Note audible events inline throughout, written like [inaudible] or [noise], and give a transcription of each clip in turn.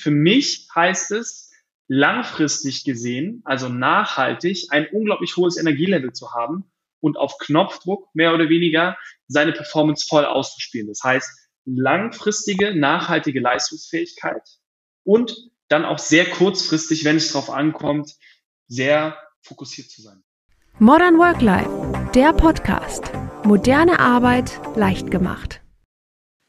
Für mich heißt es, langfristig gesehen, also nachhaltig, ein unglaublich hohes Energielevel zu haben und auf Knopfdruck mehr oder weniger seine Performance voll auszuspielen. Das heißt, langfristige, nachhaltige Leistungsfähigkeit und dann auch sehr kurzfristig, wenn es darauf ankommt, sehr fokussiert zu sein. Modern Work Life, der Podcast. Moderne Arbeit leicht gemacht.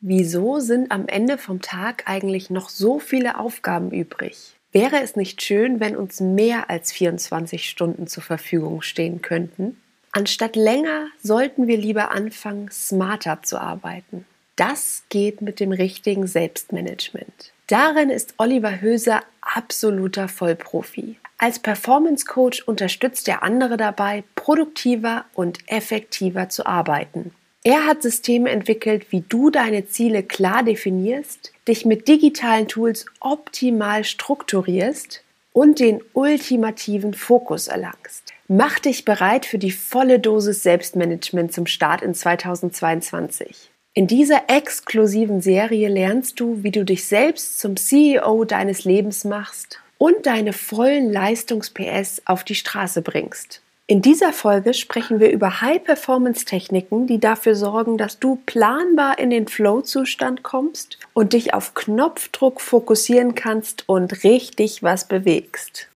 Wieso sind am Ende vom Tag eigentlich noch so viele Aufgaben übrig? Wäre es nicht schön, wenn uns mehr als 24 Stunden zur Verfügung stehen könnten? Anstatt länger sollten wir lieber anfangen, smarter zu arbeiten. Das geht mit dem richtigen Selbstmanagement. Darin ist Oliver Höser absoluter Vollprofi. Als Performance Coach unterstützt er andere dabei, produktiver und effektiver zu arbeiten. Er hat Systeme entwickelt, wie du deine Ziele klar definierst, dich mit digitalen Tools optimal strukturierst und den ultimativen Fokus erlangst. Mach dich bereit für die volle Dosis Selbstmanagement zum Start in 2022. In dieser exklusiven Serie lernst du, wie du dich selbst zum CEO deines Lebens machst und deine vollen Leistungs-PS auf die Straße bringst. In dieser Folge sprechen wir über High-Performance-Techniken, die dafür sorgen, dass du planbar in den Flow-Zustand kommst und dich auf Knopfdruck fokussieren kannst und richtig was bewegst.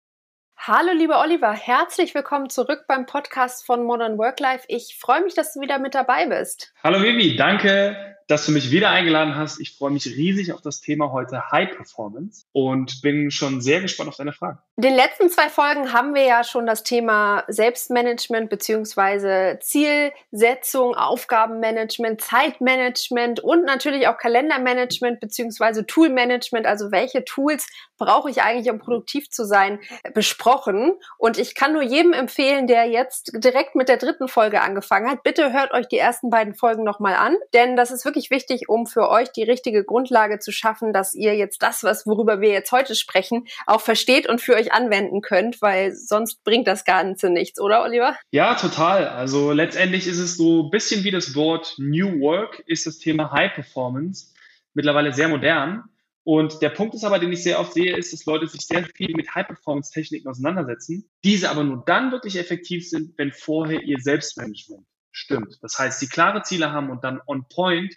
Hallo lieber Oliver, herzlich willkommen zurück beim Podcast von Modern Work Life. Ich freue mich, dass du wieder mit dabei bist. Hallo Vivi, danke dass du mich wieder eingeladen hast. Ich freue mich riesig auf das Thema heute High Performance und bin schon sehr gespannt auf deine Fragen. In den letzten zwei Folgen haben wir ja schon das Thema Selbstmanagement beziehungsweise Zielsetzung, Aufgabenmanagement, Zeitmanagement und natürlich auch Kalendermanagement beziehungsweise Toolmanagement, also welche Tools brauche ich eigentlich, um produktiv zu sein, besprochen. Und ich kann nur jedem empfehlen, der jetzt direkt mit der dritten Folge angefangen hat, bitte hört euch die ersten beiden Folgen nochmal an, denn das ist wirklich wirklich wichtig, um für euch die richtige Grundlage zu schaffen, dass ihr jetzt das, was worüber wir jetzt heute sprechen, auch versteht und für euch anwenden könnt, weil sonst bringt das Ganze nichts, oder Oliver? Ja, total. Also letztendlich ist es so ein bisschen wie das Wort New Work, ist das Thema High Performance mittlerweile sehr modern. Und der Punkt ist aber, den ich sehr oft sehe, ist, dass Leute sich sehr viel mit High-Performance-Techniken auseinandersetzen, diese aber nur dann wirklich effektiv sind, wenn vorher ihr Selbstmanagement stimmt. Das heißt, die klare Ziele haben und dann on point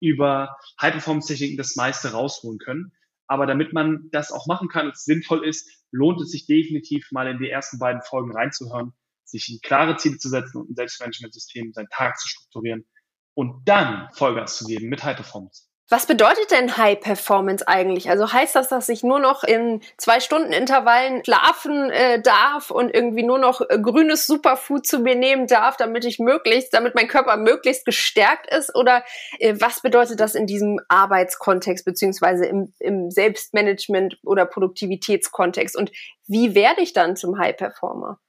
über High-Performance-Techniken das meiste rausholen können. Aber damit man das auch machen kann und es sinnvoll ist, lohnt es sich definitiv mal in die ersten beiden Folgen reinzuhören, sich klare Ziele zu setzen und ein Selbstmanagementsystem, seinen Tag zu strukturieren und dann Vollgas zu geben mit High Performance. Was bedeutet denn High Performance eigentlich? Also heißt das, dass ich nur noch in zwei Stunden Intervallen schlafen äh, darf und irgendwie nur noch äh, grünes Superfood zu mir nehmen darf, damit ich möglichst, damit mein Körper möglichst gestärkt ist? Oder äh, was bedeutet das in diesem Arbeitskontext beziehungsweise im, im Selbstmanagement oder Produktivitätskontext? Und wie werde ich dann zum High Performer?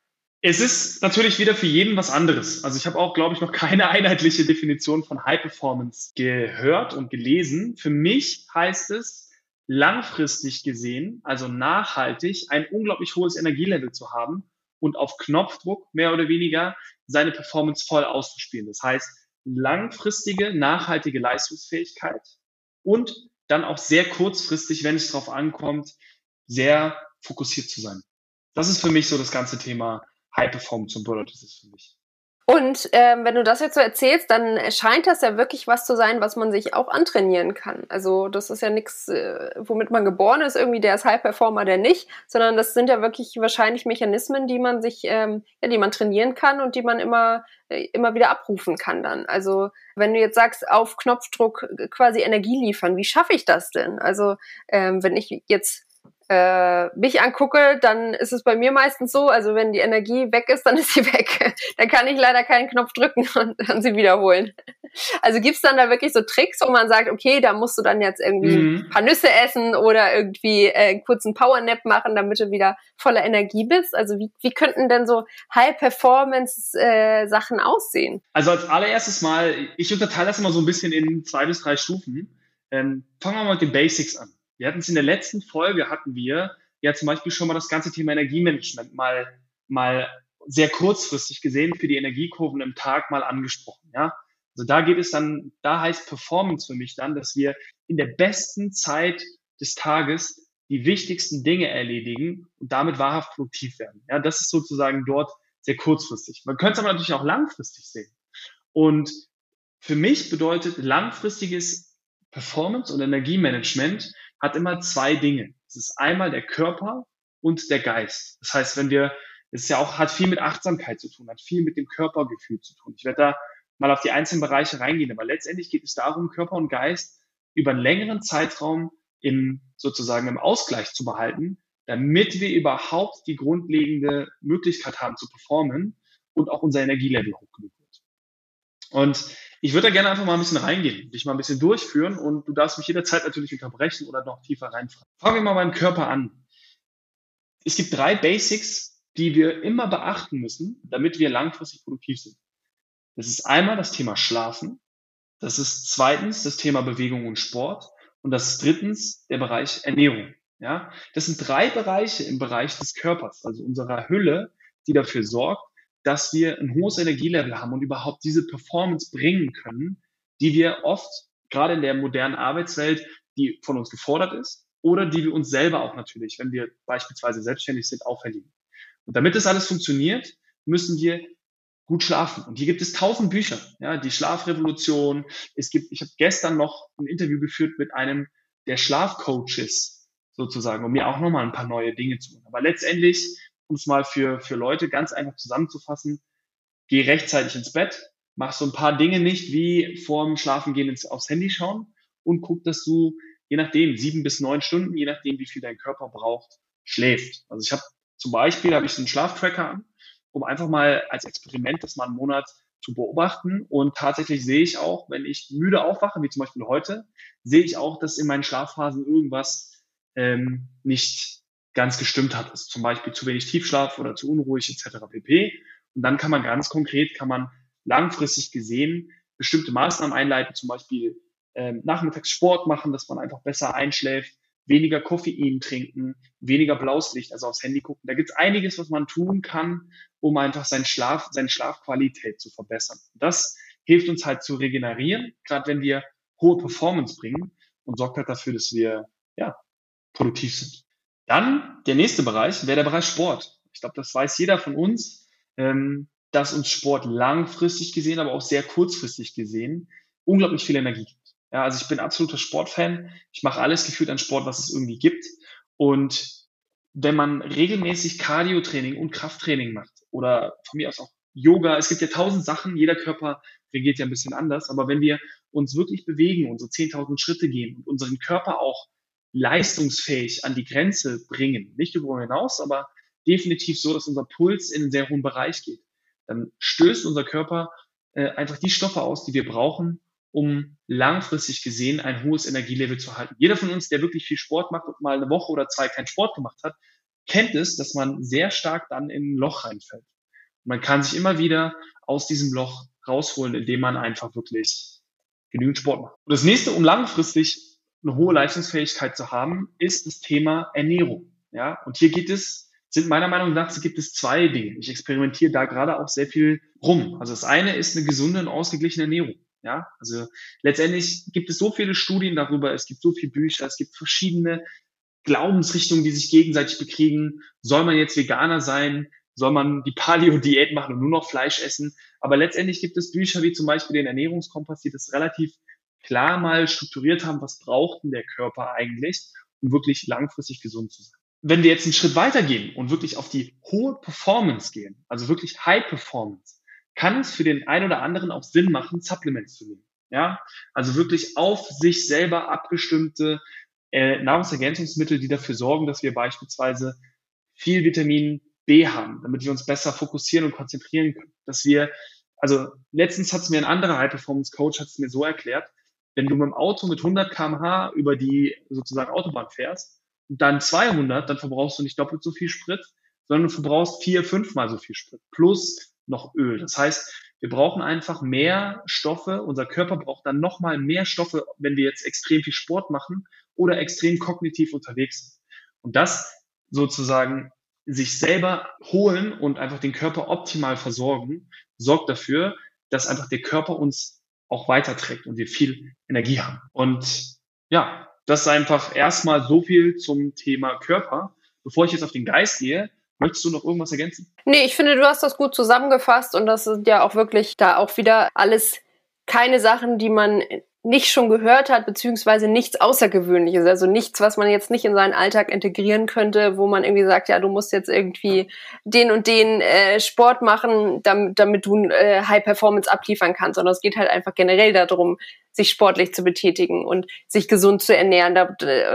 Es ist natürlich wieder für jeden was anderes. Also ich habe auch, glaube ich, noch [laughs] keine einheitliche Definition von High Performance gehört und gelesen. Für mich heißt es, langfristig gesehen, also nachhaltig, ein unglaublich hohes Energielevel zu haben und auf Knopfdruck mehr oder weniger seine Performance voll auszuspielen. Das heißt, langfristige, nachhaltige Leistungsfähigkeit und dann auch sehr kurzfristig, wenn es darauf ankommt, sehr fokussiert zu sein. Das ist für mich so das ganze Thema High Performance und Bullet ist für mich. Und ähm, wenn du das jetzt so erzählst, dann scheint das ja wirklich was zu sein, was man sich auch antrainieren kann. Also das ist ja nichts, äh, womit man geboren ist, irgendwie der ist High Performer, der nicht, sondern das sind ja wirklich wahrscheinlich Mechanismen, die man sich, ähm, ja, die man trainieren kann und die man immer, äh, immer wieder abrufen kann dann. Also wenn du jetzt sagst, auf Knopfdruck quasi Energie liefern, wie schaffe ich das denn? Also ähm, wenn ich jetzt äh, mich angucke, dann ist es bei mir meistens so, also wenn die Energie weg ist, dann [laughs] ist sie weg. dann kann ich leider keinen Knopf drücken [laughs] und dann sie wiederholen. Also gibt's dann da wirklich so Tricks, wo man sagt, okay, da musst du dann jetzt irgendwie mhm. ein paar Nüsse essen oder irgendwie äh, einen kurzen Powernap machen, damit du wieder voller Energie bist? Also wie, wie könnten denn so High-Performance-Sachen äh, aussehen? Also als allererstes mal, ich unterteile das immer so ein bisschen in zwei bis drei Stufen. Ähm, fangen wir mal mit den Basics an. Wir hatten es in der letzten Folge, hatten wir ja zum Beispiel schon mal das ganze Thema Energiemanagement mal, mal sehr kurzfristig gesehen für die Energiekurven im Tag mal angesprochen, ja. Also da geht es dann, da heißt Performance für mich dann, dass wir in der besten Zeit des Tages die wichtigsten Dinge erledigen und damit wahrhaft produktiv werden. Ja, das ist sozusagen dort sehr kurzfristig. Man könnte es aber natürlich auch langfristig sehen. Und für mich bedeutet langfristiges Performance und Energiemanagement hat immer zwei Dinge. Das ist einmal der Körper und der Geist. Das heißt, wenn wir, es ist ja auch, hat viel mit Achtsamkeit zu tun, hat viel mit dem Körpergefühl zu tun. Ich werde da mal auf die einzelnen Bereiche reingehen, aber letztendlich geht es darum, Körper und Geist über einen längeren Zeitraum im, sozusagen im Ausgleich zu behalten, damit wir überhaupt die grundlegende Möglichkeit haben zu performen und auch unser Energielevel hoch genug wird. Und ich würde da gerne einfach mal ein bisschen reingehen, dich mal ein bisschen durchführen und du darfst mich jederzeit natürlich unterbrechen oder noch tiefer reinfragen. Fangen wir mal beim Körper an. Es gibt drei Basics, die wir immer beachten müssen, damit wir langfristig produktiv sind. Das ist einmal das Thema Schlafen. Das ist zweitens das Thema Bewegung und Sport. Und das ist drittens der Bereich Ernährung. Ja, das sind drei Bereiche im Bereich des Körpers, also unserer Hülle, die dafür sorgt, dass wir ein hohes Energielevel haben und überhaupt diese Performance bringen können, die wir oft, gerade in der modernen Arbeitswelt, die von uns gefordert ist oder die wir uns selber auch natürlich, wenn wir beispielsweise selbstständig sind, auferlegen. Und damit das alles funktioniert, müssen wir gut schlafen. Und hier gibt es tausend Bücher, ja, die Schlafrevolution. Es gibt, ich habe gestern noch ein Interview geführt mit einem der Schlafcoaches sozusagen, um mir auch nochmal ein paar neue Dinge zu machen. Aber letztendlich, um es mal für, für Leute ganz einfach zusammenzufassen, geh rechtzeitig ins Bett, mach so ein paar Dinge nicht wie vorm Schlafengehen ins, aufs Handy schauen und guck, dass du, je nachdem, sieben bis neun Stunden, je nachdem, wie viel dein Körper braucht, schläft. Also ich habe zum Beispiel, habe ich so einen Schlaftracker an, um einfach mal als Experiment das mal einen Monat zu beobachten. Und tatsächlich sehe ich auch, wenn ich müde aufwache, wie zum Beispiel heute, sehe ich auch, dass in meinen Schlafphasen irgendwas ähm, nicht ganz gestimmt hat. Also zum Beispiel zu wenig Tiefschlaf oder zu unruhig etc. pp. Und dann kann man ganz konkret, kann man langfristig gesehen bestimmte Maßnahmen einleiten, zum Beispiel ähm, nachmittags Sport machen, dass man einfach besser einschläft, weniger Koffein trinken, weniger blaues Licht, also aufs Handy gucken. Da gibt es einiges, was man tun kann, um einfach seinen Schlaf, seine Schlafqualität zu verbessern. Das hilft uns halt zu regenerieren, gerade wenn wir hohe Performance bringen und sorgt halt dafür, dass wir ja, produktiv sind. Dann der nächste Bereich wäre der Bereich Sport. Ich glaube, das weiß jeder von uns, ähm, dass uns Sport langfristig gesehen, aber auch sehr kurzfristig gesehen unglaublich viel Energie gibt. Ja, also ich bin absoluter Sportfan. Ich mache alles gefühlt an Sport, was es irgendwie gibt. Und wenn man regelmäßig Cardio-Training und Krafttraining macht oder von mir aus auch Yoga, es gibt ja tausend Sachen, jeder Körper reagiert ja ein bisschen anders, aber wenn wir uns wirklich bewegen, unsere 10.000 Schritte gehen und unseren Körper auch leistungsfähig an die Grenze bringen, nicht darüber hinaus, aber definitiv so, dass unser Puls in einen sehr hohen Bereich geht, dann stößt unser Körper äh, einfach die Stoffe aus, die wir brauchen, um langfristig gesehen ein hohes Energielevel zu halten. Jeder von uns, der wirklich viel Sport macht und mal eine Woche oder zwei keinen Sport gemacht hat, kennt es, dass man sehr stark dann in ein Loch reinfällt. Man kann sich immer wieder aus diesem Loch rausholen, indem man einfach wirklich genügend Sport macht. Und das nächste, um langfristig eine hohe Leistungsfähigkeit zu haben, ist das Thema Ernährung. Ja, und hier geht es, sind meiner Meinung nach, gibt es zwei Dinge. Ich experimentiere da gerade auch sehr viel rum. Also das eine ist eine gesunde und ausgeglichene Ernährung. Ja, also letztendlich gibt es so viele Studien darüber, es gibt so viele Bücher, es gibt verschiedene Glaubensrichtungen, die sich gegenseitig bekriegen. Soll man jetzt Veganer sein? Soll man die Paleo-Diät machen und nur noch Fleisch essen? Aber letztendlich gibt es Bücher wie zum Beispiel den Ernährungskompass, die das relativ klar mal strukturiert haben, was braucht denn der Körper eigentlich, um wirklich langfristig gesund zu sein. Wenn wir jetzt einen Schritt weitergehen und wirklich auf die hohe Performance gehen, also wirklich High Performance, kann es für den einen oder anderen auch Sinn machen, Supplements zu nehmen. Ja, also wirklich auf sich selber abgestimmte äh, Nahrungsergänzungsmittel, die dafür sorgen, dass wir beispielsweise viel Vitamin B haben, damit wir uns besser fokussieren und konzentrieren können. Dass wir, also letztens hat es mir ein anderer High-Performance-Coach hat es mir so erklärt, wenn du mit dem Auto mit 100 kmh über die sozusagen Autobahn fährst und dann 200, dann verbrauchst du nicht doppelt so viel Sprit, sondern du verbrauchst vier, fünfmal so viel Sprit. Plus noch Öl. Das heißt, wir brauchen einfach mehr Stoffe. Unser Körper braucht dann nochmal mehr Stoffe, wenn wir jetzt extrem viel Sport machen oder extrem kognitiv unterwegs sind. Und das sozusagen sich selber holen und einfach den Körper optimal versorgen, sorgt dafür, dass einfach der Körper uns auch weiterträgt und wir viel Energie haben. Und ja, das ist einfach erstmal so viel zum Thema Körper. Bevor ich jetzt auf den Geist gehe, möchtest du noch irgendwas ergänzen? Nee, ich finde, du hast das gut zusammengefasst und das sind ja auch wirklich da auch wieder alles keine Sachen, die man nicht schon gehört hat, beziehungsweise nichts Außergewöhnliches, also nichts, was man jetzt nicht in seinen Alltag integrieren könnte, wo man irgendwie sagt, ja, du musst jetzt irgendwie den und den äh, Sport machen, damit, damit du äh, High Performance abliefern kannst, sondern es geht halt einfach generell darum, sich sportlich zu betätigen und sich gesund zu ernähren.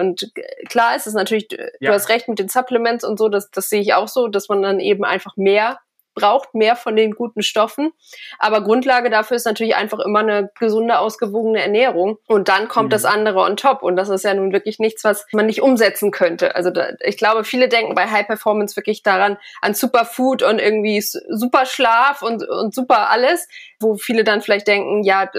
Und klar ist es natürlich, ja. du hast recht mit den Supplements und so, das, das sehe ich auch so, dass man dann eben einfach mehr braucht mehr von den guten Stoffen. Aber Grundlage dafür ist natürlich einfach immer eine gesunde, ausgewogene Ernährung. Und dann kommt mhm. das andere on top. Und das ist ja nun wirklich nichts, was man nicht umsetzen könnte. Also da, ich glaube, viele denken bei High Performance wirklich daran, an Superfood und irgendwie super Schlaf und, und super alles, wo viele dann vielleicht denken, ja,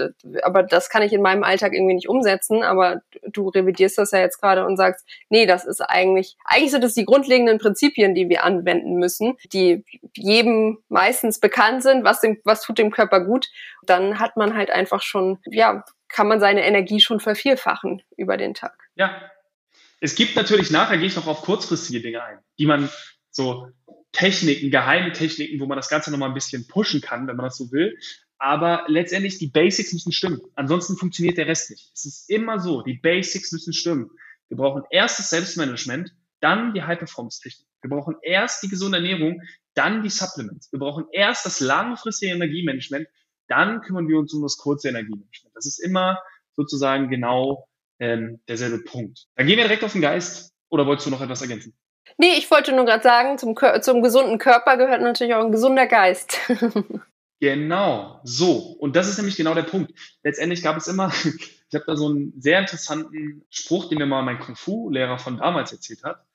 aber das kann ich in meinem Alltag irgendwie nicht umsetzen. Aber du revidierst das ja jetzt gerade und sagst, nee, das ist eigentlich, eigentlich sind das die grundlegenden Prinzipien, die wir anwenden müssen, die jedem meistens bekannt sind, was, dem, was tut dem Körper gut, dann hat man halt einfach schon, ja, kann man seine Energie schon vervierfachen über den Tag. Ja. Es gibt natürlich, nachher gehe ich noch auf kurzfristige Dinge ein, die man so Techniken, geheime Techniken, wo man das Ganze nochmal ein bisschen pushen kann, wenn man das so will. Aber letztendlich, die Basics müssen stimmen. Ansonsten funktioniert der Rest nicht. Es ist immer so, die Basics müssen stimmen. Wir brauchen erst das Selbstmanagement, dann die High-Performance-Technik. Wir brauchen erst die gesunde Ernährung, dann die Supplements. Wir brauchen erst das langfristige Energiemanagement, dann kümmern wir uns um das kurze Energiemanagement. Das ist immer sozusagen genau ähm, derselbe Punkt. Dann gehen wir direkt auf den Geist. Oder wolltest du noch etwas ergänzen? Nee, ich wollte nur gerade sagen, zum, zum gesunden Körper gehört natürlich auch ein gesunder Geist. [laughs] genau, so. Und das ist nämlich genau der Punkt. Letztendlich gab es immer, [laughs] ich habe da so einen sehr interessanten Spruch, den mir mal mein Kung-Fu-Lehrer von damals erzählt hat.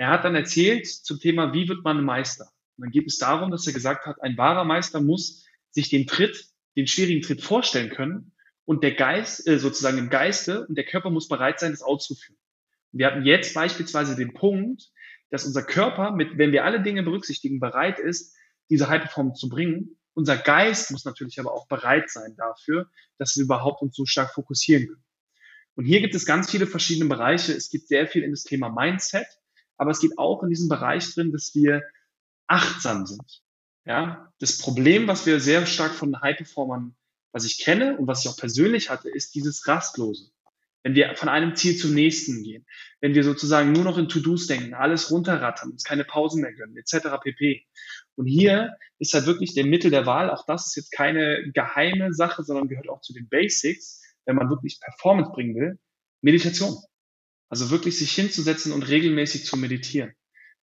Er hat dann erzählt zum Thema, wie wird man Meister? Und dann geht es darum, dass er gesagt hat, ein wahrer Meister muss sich den Tritt, den schwierigen Tritt vorstellen können und der Geist, äh, sozusagen im Geiste und der Körper muss bereit sein, das auszuführen. Und wir hatten jetzt beispielsweise den Punkt, dass unser Körper, mit, wenn wir alle Dinge berücksichtigen, bereit ist, diese High Performance zu bringen. Unser Geist muss natürlich aber auch bereit sein dafür, dass wir überhaupt uns so stark fokussieren können. Und hier gibt es ganz viele verschiedene Bereiche. Es gibt sehr viel in das Thema Mindset, aber es geht auch in diesem Bereich drin, dass wir achtsam sind. Ja, das Problem, was wir sehr stark von High-Performern, was ich kenne und was ich auch persönlich hatte, ist dieses Rastlose. Wenn wir von einem Ziel zum nächsten gehen, wenn wir sozusagen nur noch in To-Dos denken, alles runterrattern, uns keine Pausen mehr gönnen, etc. pp. Und hier ist halt wirklich der Mittel der Wahl. Auch das ist jetzt keine geheime Sache, sondern gehört auch zu den Basics, wenn man wirklich Performance bringen will. Meditation. Also wirklich sich hinzusetzen und regelmäßig zu meditieren.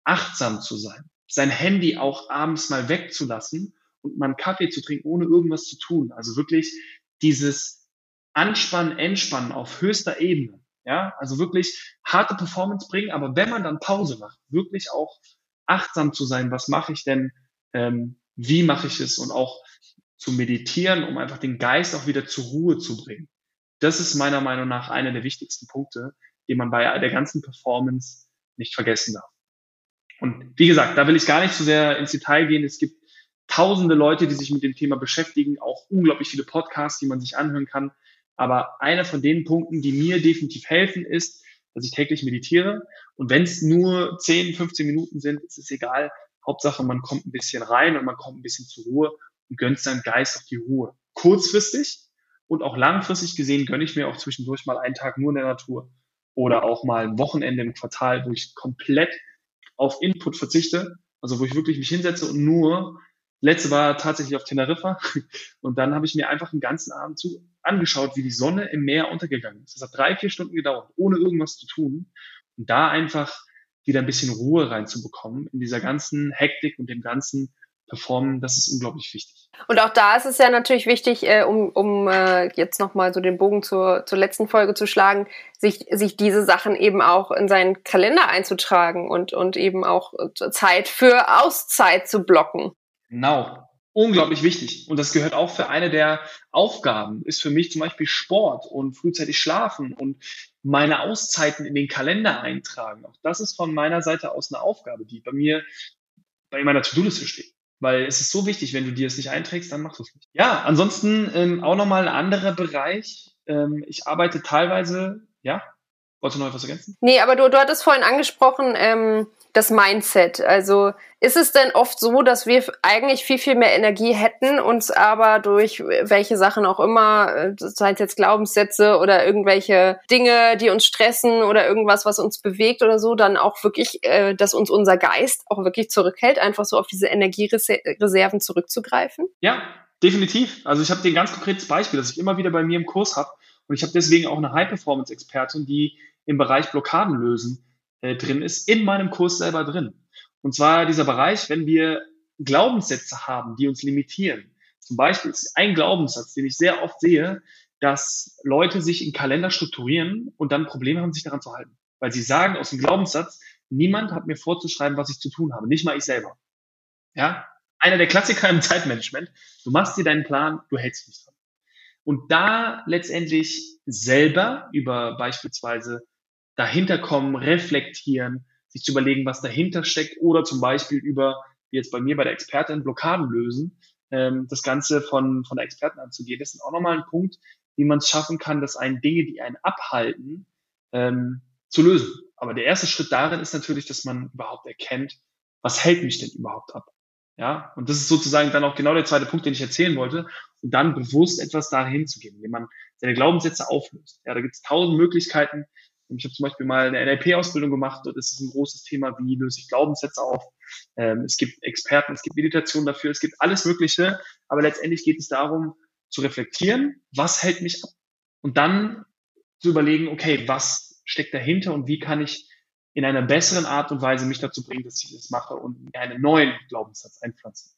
Achtsam zu sein sein Handy auch abends mal wegzulassen und mal einen Kaffee zu trinken, ohne irgendwas zu tun. Also wirklich dieses Anspannen, Entspannen auf höchster Ebene. Ja, also wirklich harte Performance bringen, aber wenn man dann Pause macht, wirklich auch achtsam zu sein, was mache ich denn, ähm, wie mache ich es und auch zu meditieren, um einfach den Geist auch wieder zur Ruhe zu bringen. Das ist meiner Meinung nach einer der wichtigsten Punkte, die man bei der ganzen Performance nicht vergessen darf. Und wie gesagt, da will ich gar nicht so sehr ins Detail gehen. Es gibt tausende Leute, die sich mit dem Thema beschäftigen, auch unglaublich viele Podcasts, die man sich anhören kann. Aber einer von den Punkten, die mir definitiv helfen, ist, dass ich täglich meditiere. Und wenn es nur 10, 15 Minuten sind, ist es egal. Hauptsache, man kommt ein bisschen rein und man kommt ein bisschen zur Ruhe und gönnt seinem Geist auf die Ruhe. Kurzfristig und auch langfristig gesehen gönne ich mir auch zwischendurch mal einen Tag nur in der Natur oder auch mal ein Wochenende im Quartal, wo ich komplett auf Input verzichte, also wo ich wirklich mich hinsetze und nur, letzte war tatsächlich auf Teneriffa [laughs] und dann habe ich mir einfach den ganzen Abend zu angeschaut, wie die Sonne im Meer untergegangen ist. Das hat drei, vier Stunden gedauert, ohne irgendwas zu tun und da einfach wieder ein bisschen Ruhe reinzubekommen in dieser ganzen Hektik und dem ganzen performen, das ist unglaublich wichtig. Und auch da ist es ja natürlich wichtig, äh, um, um äh, jetzt nochmal so den Bogen zur, zur letzten Folge zu schlagen, sich, sich diese Sachen eben auch in seinen Kalender einzutragen und, und eben auch Zeit für Auszeit zu blocken. Genau. Unglaublich wichtig. Und das gehört auch für eine der Aufgaben, ist für mich zum Beispiel Sport und frühzeitig schlafen und meine Auszeiten in den Kalender eintragen. Auch das ist von meiner Seite aus eine Aufgabe, die bei mir bei meiner To-Do-Liste steht. Weil es ist so wichtig, wenn du dir es nicht einträgst, dann machst du es nicht. Ja, ansonsten ähm, auch nochmal ein anderer Bereich. Ähm, ich arbeite teilweise, ja, Wolltest du noch etwas ergänzen? Nee, aber du, du hattest vorhin angesprochen, ähm, das Mindset. Also ist es denn oft so, dass wir eigentlich viel, viel mehr Energie hätten, uns aber durch welche Sachen auch immer, äh, sei es jetzt Glaubenssätze oder irgendwelche Dinge, die uns stressen oder irgendwas, was uns bewegt oder so, dann auch wirklich, äh, dass uns unser Geist auch wirklich zurückhält, einfach so auf diese Energiereserven zurückzugreifen? Ja, definitiv. Also ich habe ein ganz konkretes Beispiel, das ich immer wieder bei mir im Kurs habe. Und ich habe deswegen auch eine High-Performance-Expertin, die im Bereich Blockaden lösen äh, drin ist, in meinem Kurs selber drin. Und zwar dieser Bereich, wenn wir Glaubenssätze haben, die uns limitieren. Zum Beispiel ist ein Glaubenssatz, den ich sehr oft sehe, dass Leute sich in Kalender strukturieren und dann Probleme haben, sich daran zu halten. Weil sie sagen aus dem Glaubenssatz, niemand hat mir vorzuschreiben, was ich zu tun habe, nicht mal ich selber. Ja, einer der Klassiker im [laughs] Zeitmanagement. Du machst dir deinen Plan, du hältst dich dran. Und da letztendlich selber über beispielsweise dahinter kommen, reflektieren, sich zu überlegen, was dahinter steckt oder zum Beispiel über, wie jetzt bei mir bei der Expertin, Blockaden lösen, ähm, das Ganze von, von der Experten anzugehen. Das ist auch nochmal ein Punkt, wie man es schaffen kann, dass einen Dinge, die einen abhalten, ähm, zu lösen. Aber der erste Schritt darin ist natürlich, dass man überhaupt erkennt, was hält mich denn überhaupt ab? Ja, und das ist sozusagen dann auch genau der zweite Punkt, den ich erzählen wollte. Und dann bewusst etwas dahin zu gehen, indem man seine Glaubenssätze auflöst. Ja, da gibt es tausend Möglichkeiten. Ich habe zum Beispiel mal eine NLP-Ausbildung gemacht und es ist ein großes Thema, wie löse ich Glaubenssätze auf. Ähm, es gibt Experten, es gibt Meditation dafür, es gibt alles Mögliche. Aber letztendlich geht es darum, zu reflektieren, was hält mich ab? Und dann zu überlegen, okay, was steckt dahinter und wie kann ich in einer besseren Art und Weise mich dazu bringen, dass ich das mache und einen neuen Glaubenssatz einpflanzen.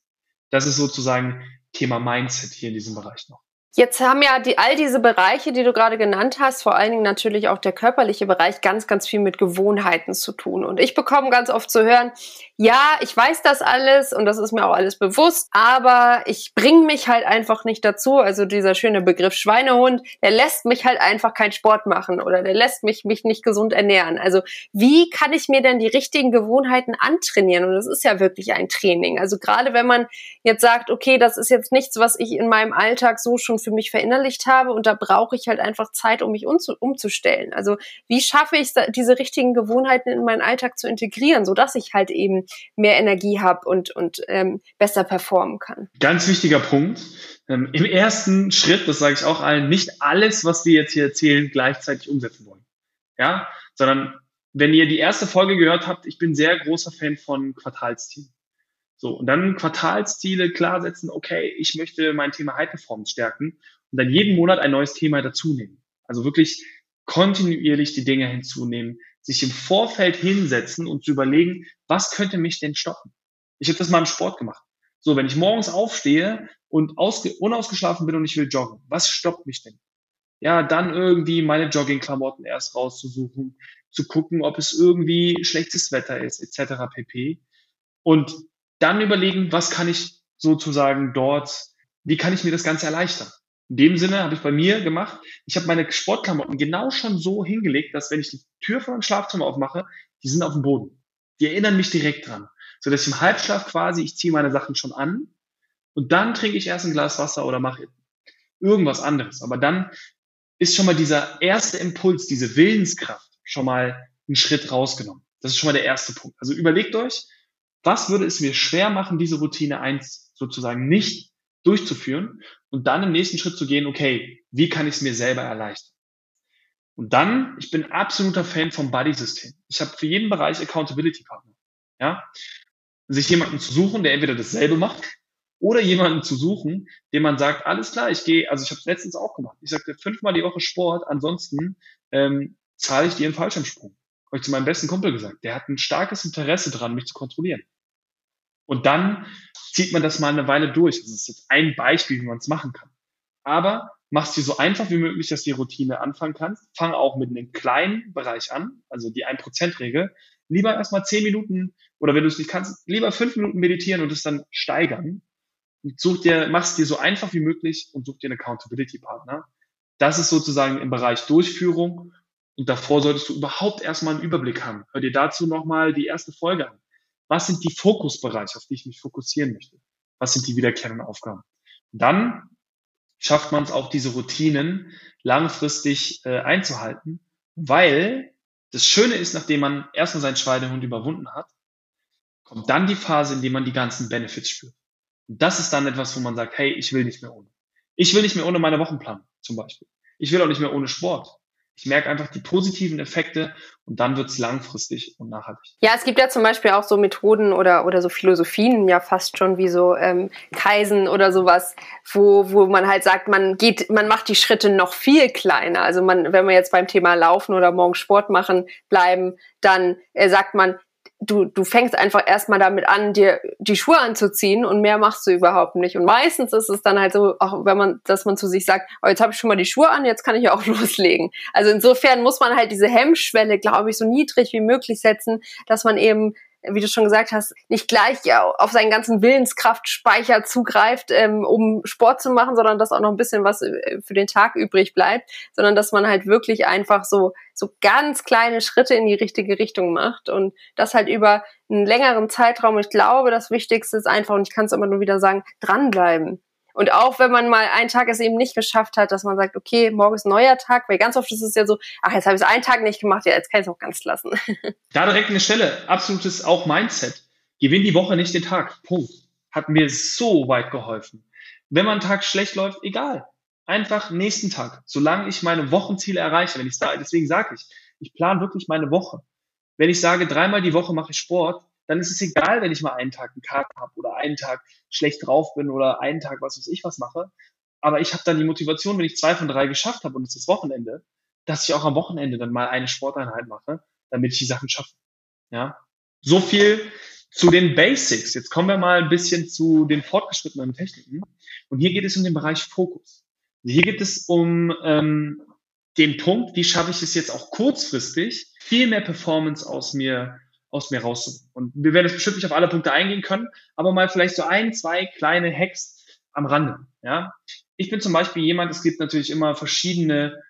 Das ist sozusagen Thema Mindset hier in diesem Bereich noch. Jetzt haben ja die, all diese Bereiche, die du gerade genannt hast, vor allen Dingen natürlich auch der körperliche Bereich, ganz, ganz viel mit Gewohnheiten zu tun. Und ich bekomme ganz oft zu hören, ja, ich weiß das alles und das ist mir auch alles bewusst, aber ich bringe mich halt einfach nicht dazu. Also dieser schöne Begriff Schweinehund, der lässt mich halt einfach keinen Sport machen oder der lässt mich mich nicht gesund ernähren. Also wie kann ich mir denn die richtigen Gewohnheiten antrainieren? Und das ist ja wirklich ein Training. Also gerade wenn man jetzt sagt, okay, das ist jetzt nichts, was ich in meinem Alltag so schon für mich verinnerlicht habe und da brauche ich halt einfach Zeit, um mich umzu umzustellen. Also wie schaffe ich es, diese richtigen Gewohnheiten in meinen Alltag zu integrieren, sodass ich halt eben mehr Energie habe und, und ähm, besser performen kann? Ganz wichtiger Punkt. Ähm, Im ersten Schritt, das sage ich auch allen, nicht alles, was wir jetzt hier erzählen, gleichzeitig umsetzen wollen. Ja, sondern wenn ihr die erste Folge gehört habt, ich bin sehr großer Fan von Quartalsteam. So, und dann Quartalsziele klar setzen, okay, ich möchte mein Thema High Performance stärken und dann jeden Monat ein neues Thema dazunehmen. Also wirklich kontinuierlich die Dinge hinzunehmen, sich im Vorfeld hinsetzen und zu überlegen, was könnte mich denn stoppen? Ich habe das mal im Sport gemacht. So, wenn ich morgens aufstehe und unausgeschlafen bin und ich will joggen, was stoppt mich denn? Ja, dann irgendwie meine Joggingklamotten erst rauszusuchen, zu gucken, ob es irgendwie schlechtes Wetter ist, etc. pp. Und dann überlegen, was kann ich sozusagen dort, wie kann ich mir das Ganze erleichtern. In dem Sinne habe ich bei mir gemacht, ich habe meine Sportklamotten genau schon so hingelegt, dass wenn ich die Tür von meinem Schlafzimmer aufmache, die sind auf dem Boden. Die erinnern mich direkt dran. So dass ich im Halbschlaf quasi, ich ziehe meine Sachen schon an und dann trinke ich erst ein Glas Wasser oder mache irgendwas anderes. Aber dann ist schon mal dieser erste Impuls, diese Willenskraft schon mal einen Schritt rausgenommen. Das ist schon mal der erste Punkt. Also überlegt euch, was würde es mir schwer machen, diese Routine eins sozusagen nicht durchzuführen und dann im nächsten Schritt zu gehen, okay, wie kann ich es mir selber erleichtern? Und dann, ich bin absoluter Fan vom Buddy-System. Ich habe für jeden Bereich Accountability-Partner. Ja? Sich jemanden zu suchen, der entweder dasselbe macht oder jemanden zu suchen, dem man sagt, alles klar, ich gehe, also ich habe es letztens auch gemacht. Ich sagte fünfmal die Woche Sport, ansonsten ähm, zahle ich dir einen Fallschirmsprung habe ich zu meinem besten Kumpel gesagt, der hat ein starkes Interesse dran, mich zu kontrollieren. Und dann zieht man das mal eine Weile durch. Das ist jetzt ein Beispiel, wie man es machen kann. Aber mach es dir so einfach wie möglich, dass die Routine anfangen kannst. Fang auch mit einem kleinen Bereich an, also die 1%-Regel. Lieber erstmal 10 Minuten oder wenn du es nicht kannst, lieber 5 Minuten meditieren und es dann steigern. Und such dir, mach es dir so einfach wie möglich und such dir einen Accountability-Partner. Das ist sozusagen im Bereich Durchführung und davor solltest du überhaupt erstmal einen Überblick haben. Hör dir dazu nochmal die erste Folge an. Was sind die Fokusbereiche, auf die ich mich fokussieren möchte? Was sind die wiederkehrenden Aufgaben? Dann schafft man es auch, diese Routinen langfristig äh, einzuhalten Weil das Schöne ist, nachdem man erstmal seinen Schweinehund überwunden hat, kommt dann die Phase, in der man die ganzen Benefits spürt. Und das ist dann etwas, wo man sagt, hey, ich will nicht mehr ohne. Ich will nicht mehr ohne meine Wochenplan zum Beispiel. Ich will auch nicht mehr ohne Sport. Ich merke einfach die positiven Effekte und dann wird es langfristig und nachhaltig. Ja, es gibt ja zum Beispiel auch so Methoden oder, oder so Philosophien, ja fast schon wie so ähm, Kaisen oder sowas, wo, wo man halt sagt, man geht, man macht die Schritte noch viel kleiner. Also man, wenn wir jetzt beim Thema Laufen oder morgen Sport machen bleiben, dann äh, sagt man, du, du fängst einfach erstmal damit an, dir die Schuhe anzuziehen und mehr machst du überhaupt nicht. Und meistens ist es dann halt so, auch wenn man, dass man zu sich sagt, oh, jetzt habe ich schon mal die Schuhe an, jetzt kann ich ja auch [laughs] loslegen. Also insofern muss man halt diese Hemmschwelle, glaube ich, so niedrig wie möglich setzen, dass man eben wie du schon gesagt hast, nicht gleich ja, auf seinen ganzen Willenskraftspeicher zugreift, ähm, um Sport zu machen, sondern dass auch noch ein bisschen was äh, für den Tag übrig bleibt, sondern dass man halt wirklich einfach so, so ganz kleine Schritte in die richtige Richtung macht und das halt über einen längeren Zeitraum. Ich glaube, das Wichtigste ist einfach, und ich kann es immer nur wieder sagen, dranbleiben. Und auch wenn man mal einen Tag es eben nicht geschafft hat, dass man sagt, okay, morgen ist ein neuer Tag, weil ganz oft ist es ja so, ach, jetzt habe ich es einen Tag nicht gemacht, ja, jetzt kann ich es auch ganz lassen. [laughs] Da direkt eine Stelle, absolutes auch Mindset. Gewinn die Woche nicht den Tag. Punkt. Hat mir so weit geholfen. Wenn man einen Tag schlecht läuft, egal. Einfach nächsten Tag. Solange ich meine Wochenziele erreiche, wenn ich sage, deswegen sage ich, ich plane wirklich meine Woche. Wenn ich sage, dreimal die Woche mache ich Sport, dann ist es egal, wenn ich mal einen Tag einen Kater habe oder einen Tag schlecht drauf bin oder einen Tag was weiß ich was mache. Aber ich habe dann die Motivation, wenn ich zwei von drei geschafft habe und es ist Wochenende, dass ich auch am Wochenende dann mal eine Sporteinheit mache, damit ich die Sachen schaffe. Ja, so viel zu den Basics. Jetzt kommen wir mal ein bisschen zu den fortgeschrittenen Techniken. Und hier geht es um den Bereich Fokus. Hier geht es um ähm, den Punkt, wie schaffe ich es jetzt auch kurzfristig, viel mehr Performance aus mir aus mir raus. Und wir werden jetzt bestimmt nicht auf alle Punkte eingehen können, aber mal vielleicht so ein, zwei kleine Hacks am Rande. Ja, ich bin zum Beispiel jemand, es gibt natürlich immer verschiedene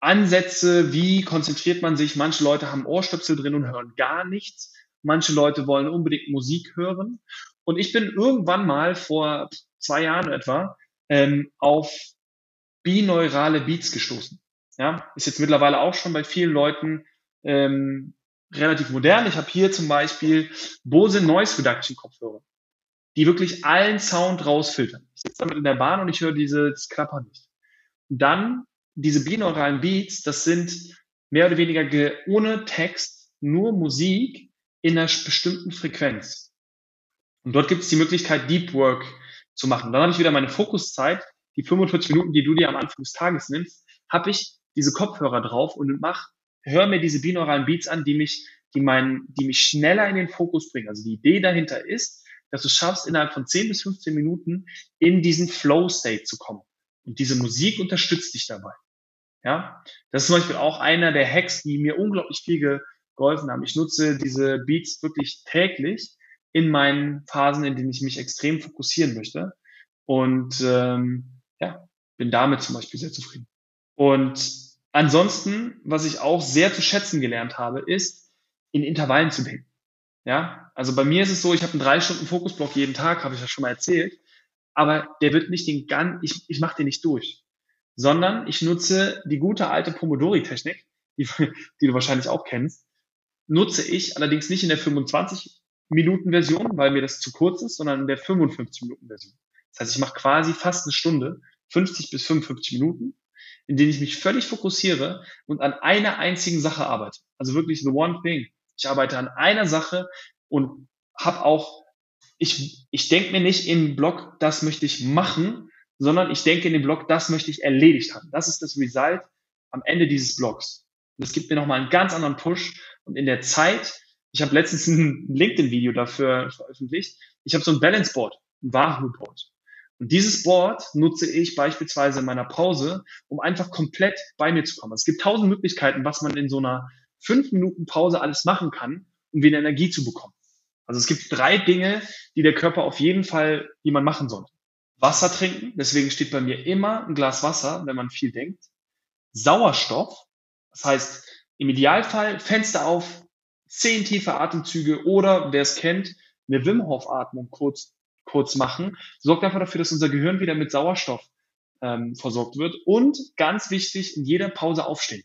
Ansätze, wie konzentriert man sich. Manche Leute haben Ohrstöpsel drin und hören gar nichts. Manche Leute wollen unbedingt Musik hören. Und ich bin irgendwann mal vor zwei Jahren etwa ähm, auf bineurale Beats gestoßen. Ja, ist jetzt mittlerweile auch schon bei vielen Leuten ähm, relativ modern. Ich habe hier zum Beispiel Bose Noise Reduction Kopfhörer, die wirklich allen Sound rausfiltern. Ich sitze damit in der Bahn und ich höre dieses Klappern nicht. Und dann diese binauralen Beats, das sind mehr oder weniger ohne Text, nur Musik in einer bestimmten Frequenz. Und dort gibt es die Möglichkeit, Deep Work zu machen. Dann habe ich wieder meine Fokuszeit, die 45 Minuten, die du dir am Anfang des Tages nimmst, habe ich diese Kopfhörer drauf und mache höre mir diese binauralen Beats an, die mich, die meinen, die mich schneller in den Fokus bringen. Also die Idee dahinter ist, dass du schaffst, innerhalb von 10 bis 15 Minuten in diesen Flow-State zu kommen. Und diese Musik unterstützt dich dabei. Ja, das ist zum Beispiel auch einer der Hacks, die mir unglaublich viel geholfen haben. Ich nutze diese Beats wirklich täglich in meinen Phasen, in denen ich mich extrem fokussieren möchte. Und ähm, ja, bin damit zum Beispiel sehr zufrieden. Und Ansonsten, was ich auch sehr zu schätzen gelernt habe, ist, in Intervallen zu denken. Ja, also bei mir ist es so, ich habe einen drei Stunden Fokusblock jeden Tag, habe ich ja schon mal erzählt, aber der wird nicht den ganz, ich, ich mache den nicht durch, sondern ich nutze die gute alte Pomodori-Technik, die, [laughs] die du wahrscheinlich auch kennst, nutze ich allerdings nicht in der 25 Minuten Version, weil mir das zu kurz ist, sondern in der 55 Minuten Version. Das heißt, ich mache quasi fast eine Stunde, 50 bis 55 Minuten in denen ich mich völlig fokussiere und an einer einzigen Sache arbeite. Also wirklich the one thing. Ich arbeite an einer Sache und habe auch, ich, ich denke mir nicht im Blog, das möchte ich machen, sondern ich denke in dem Blog, das möchte ich erledigt haben. Das ist das Result am Ende dieses Blogs. Und das gibt mir nochmal einen ganz anderen Push. Und in der Zeit, ich habe letztens ein LinkedIn-Video dafür veröffentlicht, ich habe so ein Balance Board, ein Wahoo Board. Und dieses Board nutze ich beispielsweise in meiner Pause, um einfach komplett bei mir zu kommen. Es gibt tausend Möglichkeiten, was man in so einer fünf Minuten Pause alles machen kann, um wieder Energie zu bekommen. Also es gibt drei Dinge, die der Körper auf jeden Fall, die man machen sollte. Wasser trinken, deswegen steht bei mir immer ein Glas Wasser, wenn man viel denkt. Sauerstoff, das heißt im Idealfall Fenster auf, zehn tiefe Atemzüge oder wer es kennt, eine Wim Hof Atmung kurz kurz machen, sorgt einfach dafür, dass unser Gehirn wieder mit Sauerstoff ähm, versorgt wird. Und ganz wichtig, in jeder Pause aufstehen.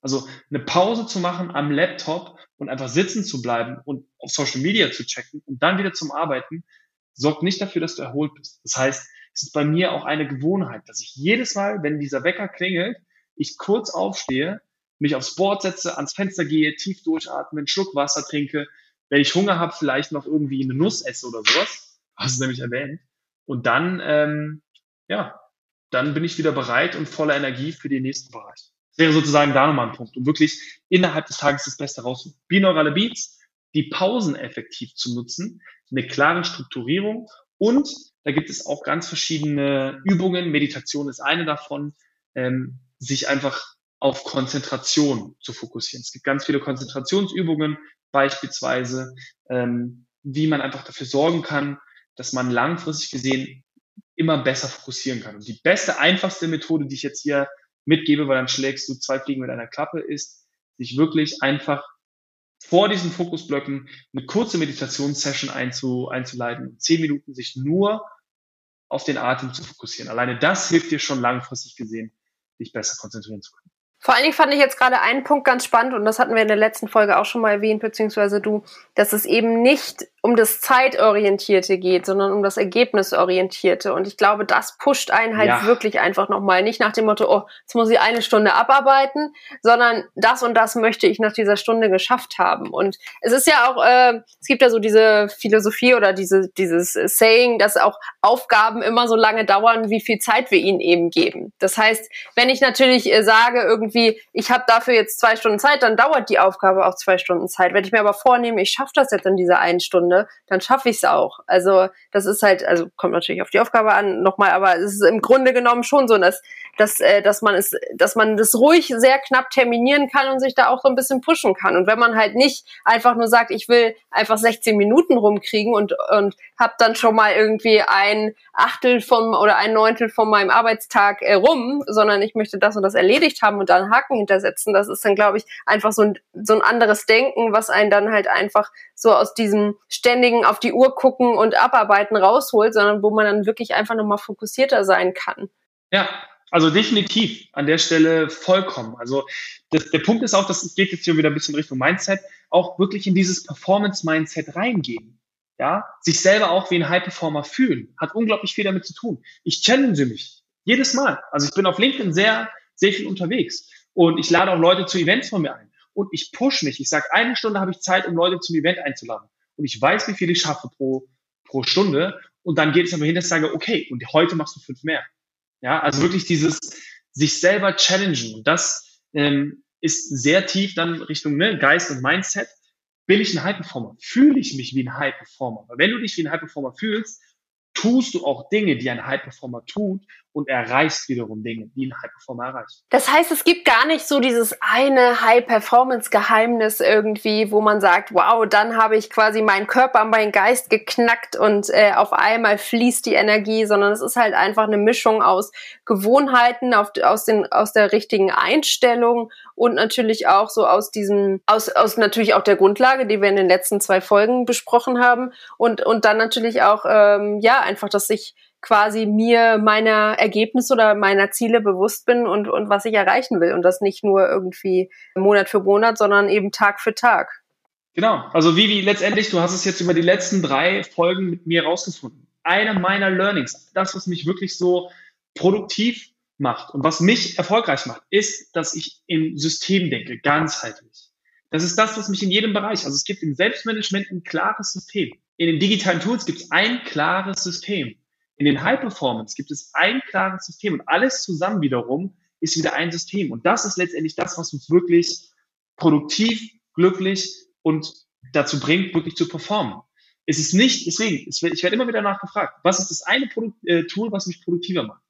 Also eine Pause zu machen am Laptop und einfach sitzen zu bleiben und auf Social Media zu checken und dann wieder zum Arbeiten, sorgt nicht dafür, dass du erholt bist. Das heißt, es ist bei mir auch eine Gewohnheit, dass ich jedes Mal, wenn dieser Wecker klingelt, ich kurz aufstehe, mich aufs Board setze, ans Fenster gehe, tief durchatme, einen Schluck Wasser trinke, wenn ich Hunger habe, vielleicht noch irgendwie eine Nuss esse oder sowas, hast du nämlich erwähnt. Und dann, ähm, ja, dann bin ich wieder bereit und voller Energie für den nächsten Bereich. Das wäre sozusagen da nochmal ein Punkt, um wirklich innerhalb des Tages das Beste rauszuholen. Binaurale Beats, die Pausen effektiv zu nutzen, eine klare Strukturierung und da gibt es auch ganz verschiedene Übungen. Meditation ist eine davon, ähm, sich einfach auf Konzentration zu fokussieren. Es gibt ganz viele Konzentrationsübungen, beispielsweise, ähm, wie man einfach dafür sorgen kann, dass man langfristig gesehen immer besser fokussieren kann. Und die beste, einfachste Methode, die ich jetzt hier mitgebe, weil dann schlägst du zwei Fliegen mit einer Klappe, ist, sich wirklich einfach vor diesen Fokusblöcken eine kurze Meditationssession einzu, einzuleiten, zehn Minuten sich nur auf den Atem zu fokussieren. Alleine das hilft dir schon langfristig gesehen, dich besser konzentrieren zu können. Vor allen Dingen fand ich jetzt gerade einen Punkt ganz spannend und das hatten wir in der letzten Folge auch schon mal erwähnt, beziehungsweise du, dass es eben nicht um das Zeitorientierte geht, sondern um das Ergebnisorientierte. Und ich glaube, das pusht einen halt ja. wirklich einfach nochmal. Nicht nach dem Motto, oh, jetzt muss ich eine Stunde abarbeiten, sondern das und das möchte ich nach dieser Stunde geschafft haben. Und es ist ja auch, äh, es gibt ja so diese Philosophie oder diese, dieses Saying, dass auch Aufgaben immer so lange dauern, wie viel Zeit wir ihnen eben geben. Das heißt, wenn ich natürlich äh, sage, irgendwie, ich habe dafür jetzt zwei Stunden Zeit, dann dauert die Aufgabe auch zwei Stunden Zeit. Wenn ich mir aber vornehme, ich schaffe das jetzt in dieser einen Stunde, Stunde, dann schaffe ich es auch. Also das ist halt, also kommt natürlich auf die Aufgabe an nochmal, aber es ist im Grunde genommen schon so, dass, dass, äh, dass man es, dass man das ruhig sehr knapp terminieren kann und sich da auch so ein bisschen pushen kann. Und wenn man halt nicht einfach nur sagt, ich will einfach 16 Minuten rumkriegen und, und habe dann schon mal irgendwie ein Achtel vom oder ein Neuntel von meinem Arbeitstag äh, rum, sondern ich möchte das und das erledigt haben und da einen Haken hintersetzen. Das ist dann, glaube ich, einfach so ein, so ein anderes Denken, was einen dann halt einfach so aus diesem ständigen auf die Uhr gucken und abarbeiten rausholt, sondern wo man dann wirklich einfach nochmal fokussierter sein kann. Ja, also definitiv an der Stelle vollkommen. Also das, der Punkt ist auch, das geht jetzt hier wieder ein bisschen Richtung Mindset, auch wirklich in dieses Performance-Mindset reingehen. Ja, sich selber auch wie ein High-Performer fühlen, hat unglaublich viel damit zu tun. Ich challenge mich jedes Mal. Also ich bin auf LinkedIn sehr, sehr viel unterwegs und ich lade auch Leute zu Events von mir ein und ich push mich. Ich sage, eine Stunde habe ich Zeit, um Leute zum Event einzuladen und ich weiß, wie viel ich schaffe pro, pro Stunde und dann geht es aber hin, dass ich sage, okay, und heute machst du fünf mehr. Ja, also wirklich dieses sich selber challengen und das ähm, ist sehr tief dann Richtung ne, Geist und Mindset bin ich ein High Performer? Fühle ich mich wie ein High Performer? Weil wenn du dich wie ein High Performer fühlst, tust du auch Dinge, die ein High Performer tut und erreichst wiederum Dinge, die ein High Performer erreicht. Das heißt, es gibt gar nicht so dieses eine High Performance Geheimnis irgendwie, wo man sagt, wow, dann habe ich quasi meinen Körper, meinen Geist geknackt und äh, auf einmal fließt die Energie, sondern es ist halt einfach eine Mischung aus Gewohnheiten, auf, aus, den, aus der richtigen Einstellung und natürlich auch so aus diesem, aus, aus natürlich auch der Grundlage, die wir in den letzten zwei Folgen besprochen haben und, und dann natürlich auch, ähm, ja, einfach, dass ich quasi mir meiner Ergebnisse oder meiner Ziele bewusst bin und, und was ich erreichen will. Und das nicht nur irgendwie Monat für Monat, sondern eben Tag für Tag. Genau. Also Vivi, letztendlich, du hast es jetzt über die letzten drei Folgen mit mir rausgefunden. Eine meiner Learnings, das, was mich wirklich so produktiv macht und was mich erfolgreich macht, ist, dass ich im System denke, ganzheitlich. Das ist das, was mich in jedem Bereich, also es gibt im Selbstmanagement ein klares System. In den digitalen Tools gibt es ein klares System. In den High Performance gibt es ein klares System und alles zusammen wiederum ist wieder ein System. Und das ist letztendlich das, was uns wirklich produktiv, glücklich und dazu bringt, wirklich zu performen. Es ist nicht, deswegen, ich werde immer wieder nachgefragt, was ist das eine Produkt, äh, Tool, was mich produktiver macht?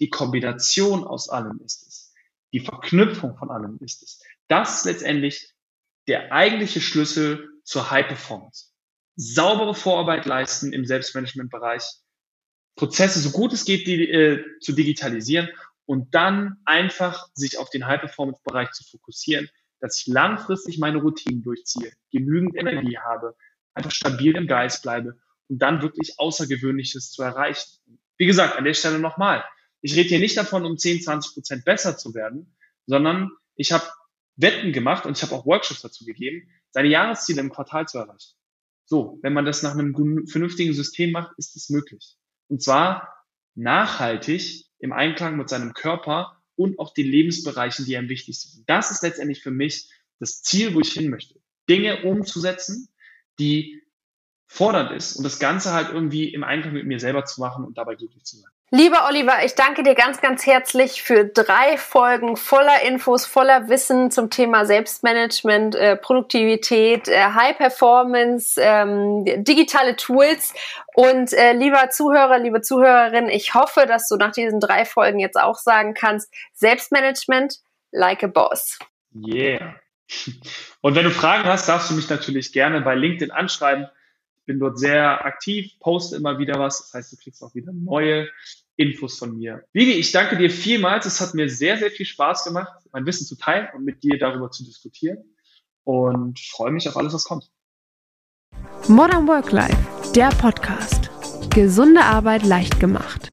Die Kombination aus allem ist es. Die Verknüpfung von allem ist es. Das ist letztendlich der eigentliche Schlüssel zur High Performance. Saubere Vorarbeit leisten im Selbstmanagement-Bereich, Prozesse so gut es geht die, äh, zu digitalisieren und dann einfach sich auf den High-Performance-Bereich zu fokussieren, dass ich langfristig meine Routinen durchziehe, genügend Energie habe, einfach stabil im Geist bleibe und dann wirklich Außergewöhnliches zu erreichen. Wie gesagt, an der Stelle nochmal. Ich rede hier nicht davon, um 10, 20 Prozent besser zu werden, sondern ich habe Wetten gemacht und ich habe auch Workshops dazu gegeben, seine Jahresziele im Quartal zu erreichen. So, wenn man das nach einem vernünftigen System macht, ist es möglich. Und zwar nachhaltig im Einklang mit seinem Körper und auch den Lebensbereichen, die einem wichtig sind. Das ist letztendlich für mich das Ziel, wo ich hin möchte. Dinge umzusetzen, die fordernd ist und das Ganze halt irgendwie im Einklang mit mir selber zu machen und dabei glücklich zu sein. Lieber Oliver, ich danke dir ganz, ganz herzlich für drei Folgen voller Infos, voller Wissen zum Thema Selbstmanagement, äh, Produktivität, äh, High Performance, ähm, digitale Tools. Und äh, lieber Zuhörer, liebe Zuhörerin, ich hoffe, dass du nach diesen drei Folgen jetzt auch sagen kannst, Selbstmanagement like a boss. Yeah. [laughs] Und wenn du Fragen hast, darfst du mich natürlich gerne bei LinkedIn anschreiben bin dort sehr aktiv, poste immer wieder was. Das heißt, du kriegst auch wieder neue Infos von mir. Vivi, ich danke dir vielmals. Es hat mir sehr, sehr viel Spaß gemacht, mein Wissen zu teilen und mit dir darüber zu diskutieren. Und freue mich auf alles, was kommt. Modern Work Life, der Podcast. Gesunde Arbeit leicht gemacht.